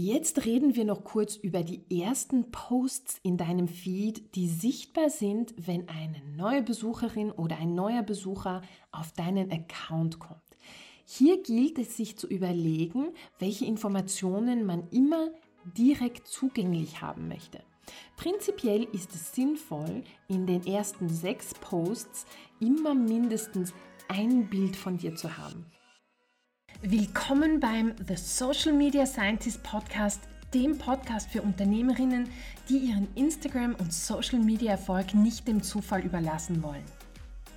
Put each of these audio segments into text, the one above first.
Jetzt reden wir noch kurz über die ersten Posts in deinem Feed, die sichtbar sind, wenn eine neue Besucherin oder ein neuer Besucher auf deinen Account kommt. Hier gilt es sich zu überlegen, welche Informationen man immer direkt zugänglich haben möchte. Prinzipiell ist es sinnvoll, in den ersten sechs Posts immer mindestens ein Bild von dir zu haben. Willkommen beim The Social Media Scientist Podcast, dem Podcast für Unternehmerinnen, die ihren Instagram- und Social Media Erfolg nicht dem Zufall überlassen wollen.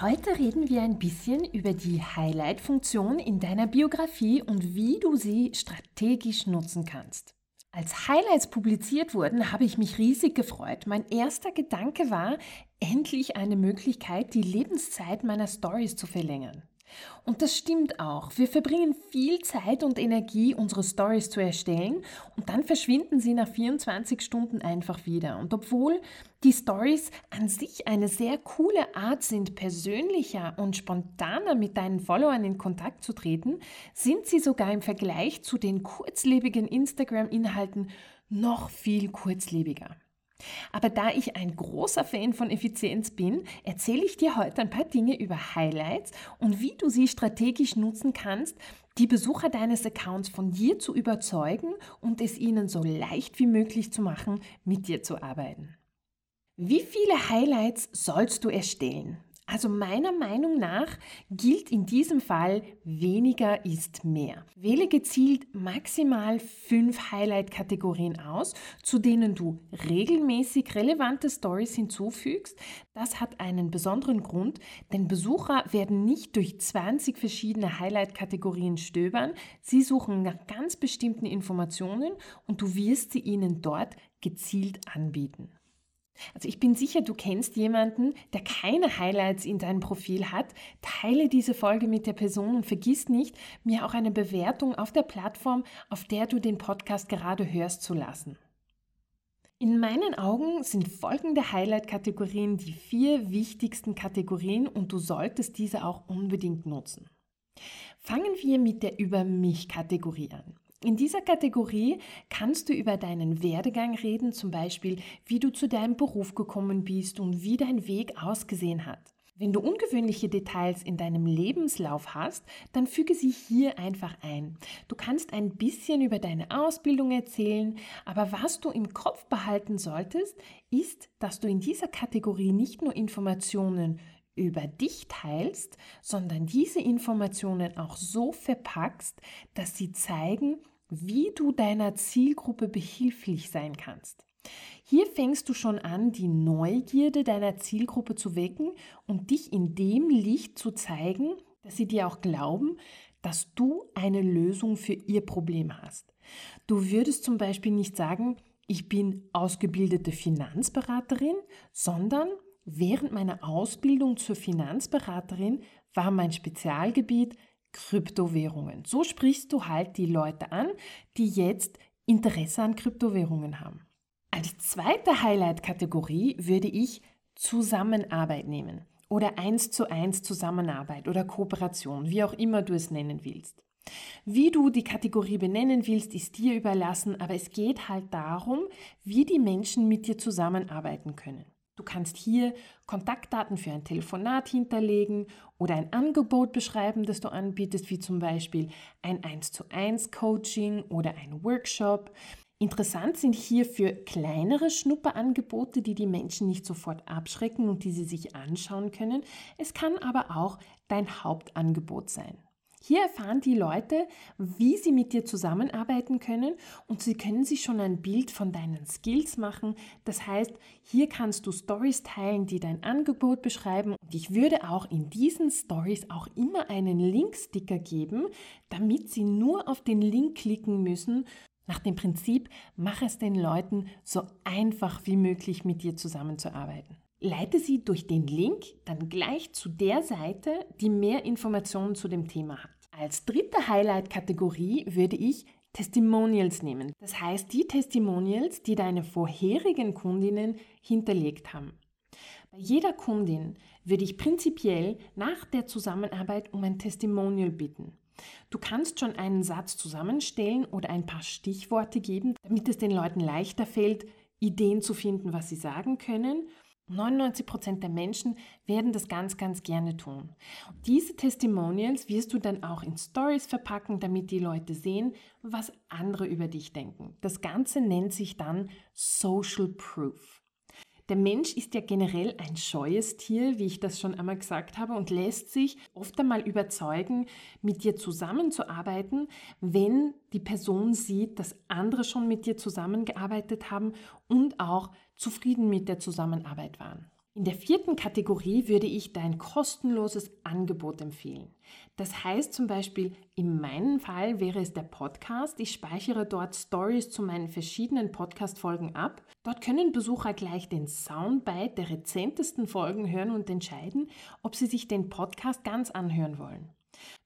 Heute reden wir ein bisschen über die Highlight-Funktion in deiner Biografie und wie du sie strategisch nutzen kannst. Als Highlights publiziert wurden, habe ich mich riesig gefreut. Mein erster Gedanke war, endlich eine Möglichkeit, die Lebenszeit meiner Stories zu verlängern. Und das stimmt auch. Wir verbringen viel Zeit und Energie, unsere Stories zu erstellen und dann verschwinden sie nach 24 Stunden einfach wieder. Und obwohl die Stories an sich eine sehr coole Art sind, persönlicher und spontaner mit deinen Followern in Kontakt zu treten, sind sie sogar im Vergleich zu den kurzlebigen Instagram-Inhalten noch viel kurzlebiger. Aber da ich ein großer Fan von Effizienz bin, erzähle ich dir heute ein paar Dinge über Highlights und wie du sie strategisch nutzen kannst, die Besucher deines Accounts von dir zu überzeugen und es ihnen so leicht wie möglich zu machen, mit dir zu arbeiten. Wie viele Highlights sollst du erstellen? Also meiner Meinung nach gilt in diesem Fall weniger ist mehr. Wähle gezielt maximal fünf Highlight-Kategorien aus, zu denen du regelmäßig relevante Stories hinzufügst. Das hat einen besonderen Grund, denn Besucher werden nicht durch 20 verschiedene Highlight-Kategorien stöbern. Sie suchen nach ganz bestimmten Informationen und du wirst sie ihnen dort gezielt anbieten. Also ich bin sicher, du kennst jemanden, der keine Highlights in deinem Profil hat. Teile diese Folge mit der Person und vergiss nicht, mir auch eine Bewertung auf der Plattform, auf der du den Podcast gerade hörst, zu lassen. In meinen Augen sind folgende Highlight-Kategorien die vier wichtigsten Kategorien und du solltest diese auch unbedingt nutzen. Fangen wir mit der Über mich-Kategorie an. In dieser Kategorie kannst du über deinen Werdegang reden, zum Beispiel wie du zu deinem Beruf gekommen bist und wie dein Weg ausgesehen hat. Wenn du ungewöhnliche Details in deinem Lebenslauf hast, dann füge sie hier einfach ein. Du kannst ein bisschen über deine Ausbildung erzählen, aber was du im Kopf behalten solltest, ist, dass du in dieser Kategorie nicht nur Informationen über dich teilst, sondern diese Informationen auch so verpackst, dass sie zeigen, wie du deiner Zielgruppe behilflich sein kannst. Hier fängst du schon an, die Neugierde deiner Zielgruppe zu wecken und dich in dem Licht zu zeigen, dass sie dir auch glauben, dass du eine Lösung für ihr Problem hast. Du würdest zum Beispiel nicht sagen, ich bin ausgebildete Finanzberaterin, sondern während meiner Ausbildung zur Finanzberaterin war mein Spezialgebiet Kryptowährungen. So sprichst du halt die Leute an, die jetzt Interesse an Kryptowährungen haben. Als zweite Highlight-Kategorie würde ich Zusammenarbeit nehmen oder eins zu eins Zusammenarbeit oder Kooperation, wie auch immer du es nennen willst. Wie du die Kategorie benennen willst, ist dir überlassen, aber es geht halt darum, wie die Menschen mit dir zusammenarbeiten können. Du kannst hier Kontaktdaten für ein Telefonat hinterlegen oder ein Angebot beschreiben, das du anbietest, wie zum Beispiel ein 1 zu 1 Coaching oder ein Workshop. Interessant sind hier für kleinere Schnupperangebote, die die Menschen nicht sofort abschrecken und die sie sich anschauen können. Es kann aber auch dein Hauptangebot sein. Hier erfahren die Leute, wie sie mit dir zusammenarbeiten können und sie können sich schon ein Bild von deinen Skills machen. Das heißt, hier kannst du Stories teilen, die dein Angebot beschreiben und ich würde auch in diesen Stories auch immer einen Linksticker geben, damit sie nur auf den Link klicken müssen. Nach dem Prinzip, mach es den Leuten so einfach wie möglich mit dir zusammenzuarbeiten. Leite sie durch den Link dann gleich zu der Seite, die mehr Informationen zu dem Thema hat. Als dritte Highlight-Kategorie würde ich Testimonials nehmen. Das heißt die Testimonials, die deine vorherigen Kundinnen hinterlegt haben. Bei jeder Kundin würde ich prinzipiell nach der Zusammenarbeit um ein Testimonial bitten. Du kannst schon einen Satz zusammenstellen oder ein paar Stichworte geben, damit es den Leuten leichter fällt, Ideen zu finden, was sie sagen können 99 Prozent der Menschen werden das ganz, ganz gerne tun. Diese Testimonials wirst du dann auch in Stories verpacken, damit die Leute sehen, was andere über dich denken. Das Ganze nennt sich dann Social Proof. Der Mensch ist ja generell ein scheues Tier, wie ich das schon einmal gesagt habe, und lässt sich oft einmal überzeugen, mit dir zusammenzuarbeiten, wenn die Person sieht, dass andere schon mit dir zusammengearbeitet haben und auch zufrieden mit der Zusammenarbeit waren. In der vierten Kategorie würde ich dein kostenloses Angebot empfehlen. Das heißt zum Beispiel, in meinem Fall wäre es der Podcast. Ich speichere dort Stories zu meinen verschiedenen Podcast-Folgen ab. Dort können Besucher gleich den Soundbite der rezentesten Folgen hören und entscheiden, ob sie sich den Podcast ganz anhören wollen.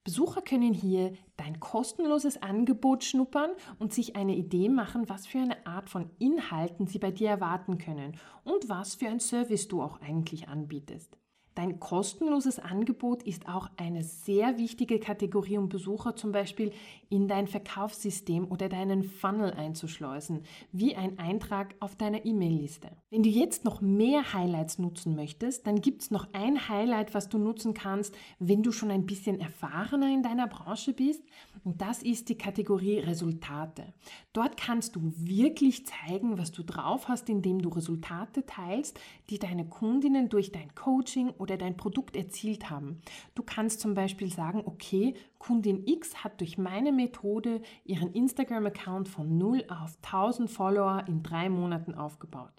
Besucher können hier dein kostenloses Angebot schnuppern und sich eine Idee machen, was für eine Art von Inhalten sie bei dir erwarten können und was für ein Service du auch eigentlich anbietest. Dein kostenloses Angebot ist auch eine sehr wichtige Kategorie, um Besucher zum Beispiel in dein Verkaufssystem oder deinen Funnel einzuschleusen, wie ein Eintrag auf deiner E-Mail-Liste. Wenn du jetzt noch mehr Highlights nutzen möchtest, dann gibt es noch ein Highlight, was du nutzen kannst, wenn du schon ein bisschen erfahrener in deiner Branche bist. Und das ist die Kategorie Resultate. Dort kannst du wirklich zeigen, was du drauf hast, indem du Resultate teilst, die deine Kundinnen durch dein Coaching oder dein Produkt erzielt haben. Du kannst zum Beispiel sagen, okay, Kundin X hat durch meine Methode ihren Instagram-Account von 0 auf 1000 Follower in drei Monaten aufgebaut.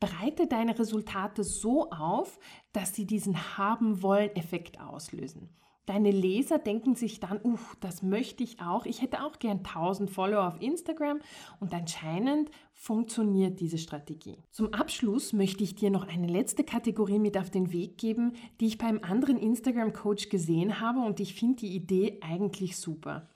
Breite deine Resultate so auf, dass sie diesen Haben-Wollen-Effekt auslösen. Deine Leser denken sich dann, uh, das möchte ich auch. Ich hätte auch gern 1000 Follower auf Instagram und anscheinend funktioniert diese Strategie. Zum Abschluss möchte ich dir noch eine letzte Kategorie mit auf den Weg geben, die ich beim anderen Instagram Coach gesehen habe und ich finde die Idee eigentlich super.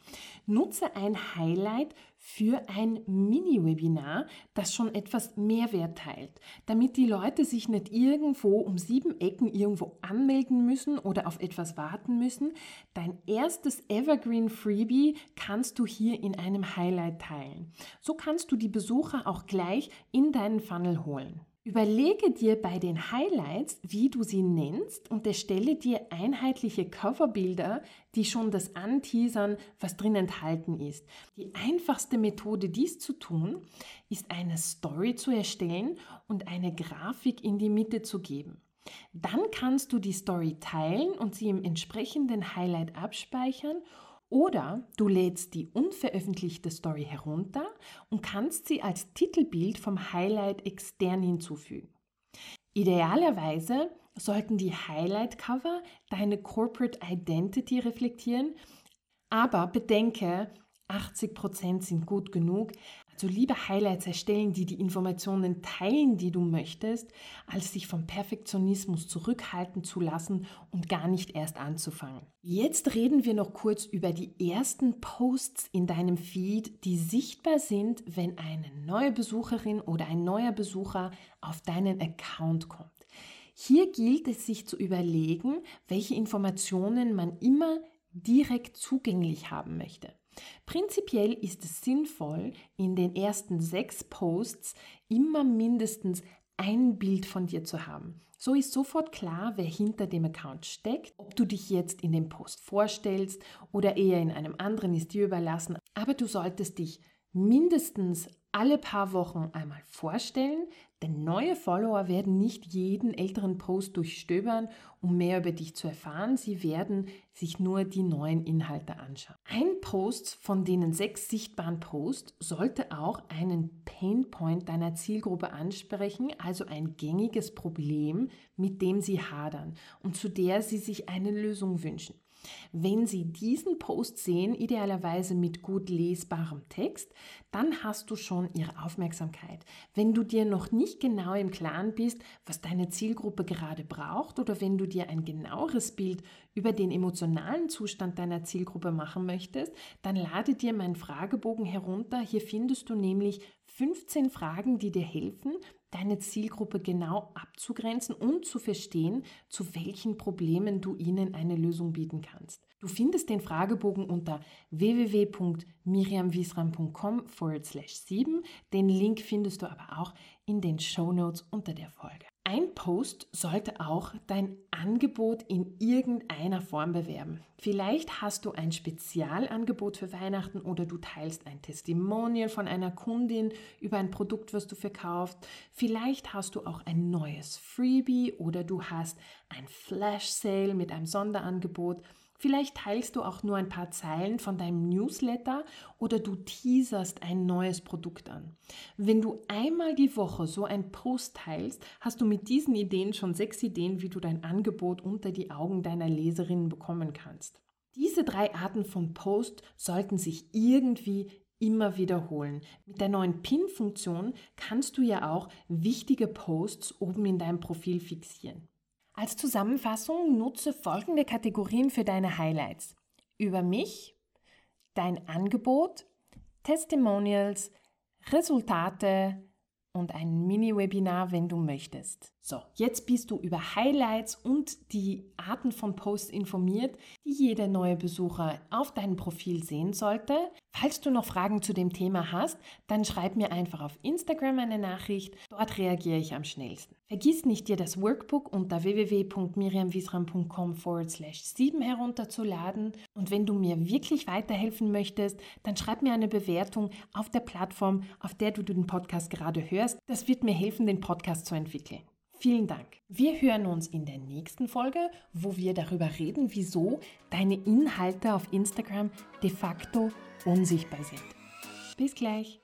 Nutze ein Highlight für ein Mini-Webinar, das schon etwas Mehrwert teilt, damit die Leute sich nicht irgendwo um sieben Ecken irgendwo anmelden müssen oder auf etwas warten müssen. Dein erstes Evergreen Freebie kannst du hier in einem Highlight teilen. So kannst du die Besucher auch gleich in deinen Funnel holen. Überlege dir bei den Highlights, wie du sie nennst und erstelle dir einheitliche Coverbilder, die schon das anteasern, was drin enthalten ist. Die einfachste Methode, dies zu tun, ist eine Story zu erstellen und eine Grafik in die Mitte zu geben. Dann kannst du die Story teilen und sie im entsprechenden Highlight abspeichern oder du lädst die unveröffentlichte Story herunter und kannst sie als Titelbild vom Highlight extern hinzufügen. Idealerweise sollten die Highlight-Cover deine Corporate Identity reflektieren, aber bedenke, 80% sind gut genug. Also lieber Highlights erstellen, die die Informationen teilen, die du möchtest, als sich vom Perfektionismus zurückhalten zu lassen und gar nicht erst anzufangen. Jetzt reden wir noch kurz über die ersten Posts in deinem Feed, die sichtbar sind, wenn eine neue Besucherin oder ein neuer Besucher auf deinen Account kommt. Hier gilt es sich zu überlegen, welche Informationen man immer direkt zugänglich haben möchte. Prinzipiell ist es sinnvoll, in den ersten sechs Posts immer mindestens ein Bild von dir zu haben. So ist sofort klar, wer hinter dem Account steckt. Ob du dich jetzt in dem Post vorstellst oder eher in einem anderen, ist dir überlassen. Aber du solltest dich mindestens alle paar Wochen einmal vorstellen, denn neue Follower werden nicht jeden älteren Post durchstöbern, um mehr über dich zu erfahren. Sie werden sich nur die neuen Inhalte anschauen. Ein Post von denen sechs sichtbaren Posts sollte auch einen Painpoint deiner Zielgruppe ansprechen, also ein gängiges Problem, mit dem sie hadern und zu der sie sich eine Lösung wünschen. Wenn sie diesen Post sehen, idealerweise mit gut lesbarem Text, dann hast du schon ihre Aufmerksamkeit. Wenn du dir noch nicht genau im Klaren bist, was deine Zielgruppe gerade braucht oder wenn du dir ein genaueres Bild über den emotionalen Zustand deiner Zielgruppe machen möchtest, dann lade dir meinen Fragebogen herunter. Hier findest du nämlich 15 Fragen, die dir helfen, deine Zielgruppe genau abzugrenzen und zu verstehen, zu welchen Problemen du ihnen eine Lösung bieten kannst. Du findest den Fragebogen unter www.miriamwiesram.com forward slash 7. Den Link findest du aber auch in den Show Notes unter der Folge. Ein Post sollte auch dein Angebot in irgendeiner Form bewerben. Vielleicht hast du ein Spezialangebot für Weihnachten oder du teilst ein Testimonial von einer Kundin über ein Produkt, was du verkaufst. Vielleicht hast du auch ein neues Freebie oder du hast ein Flash Sale mit einem Sonderangebot. Vielleicht teilst du auch nur ein paar Zeilen von deinem Newsletter oder du teaserst ein neues Produkt an. Wenn du einmal die Woche so ein Post teilst, hast du mit diesen Ideen schon sechs Ideen, wie du dein Angebot unter die Augen deiner Leserinnen bekommen kannst. Diese drei Arten von Post sollten sich irgendwie immer wiederholen. Mit der neuen Pin-Funktion kannst du ja auch wichtige Posts oben in deinem Profil fixieren. Als Zusammenfassung nutze folgende Kategorien für deine Highlights. Über mich, dein Angebot, Testimonials, Resultate und ein Mini-Webinar, wenn du möchtest. So, jetzt bist du über Highlights und die Arten von Posts informiert, die jeder neue Besucher auf deinem Profil sehen sollte. Falls du noch Fragen zu dem Thema hast, dann schreib mir einfach auf Instagram eine Nachricht. Dort reagiere ich am schnellsten. Vergiss nicht, dir das Workbook unter www.miriamwiesram.com forward slash 7 herunterzuladen. Und wenn du mir wirklich weiterhelfen möchtest, dann schreib mir eine Bewertung auf der Plattform, auf der du den Podcast gerade hörst. Das wird mir helfen, den Podcast zu entwickeln. Vielen Dank. Wir hören uns in der nächsten Folge, wo wir darüber reden, wieso deine Inhalte auf Instagram de facto unsichtbar sind. Bis gleich.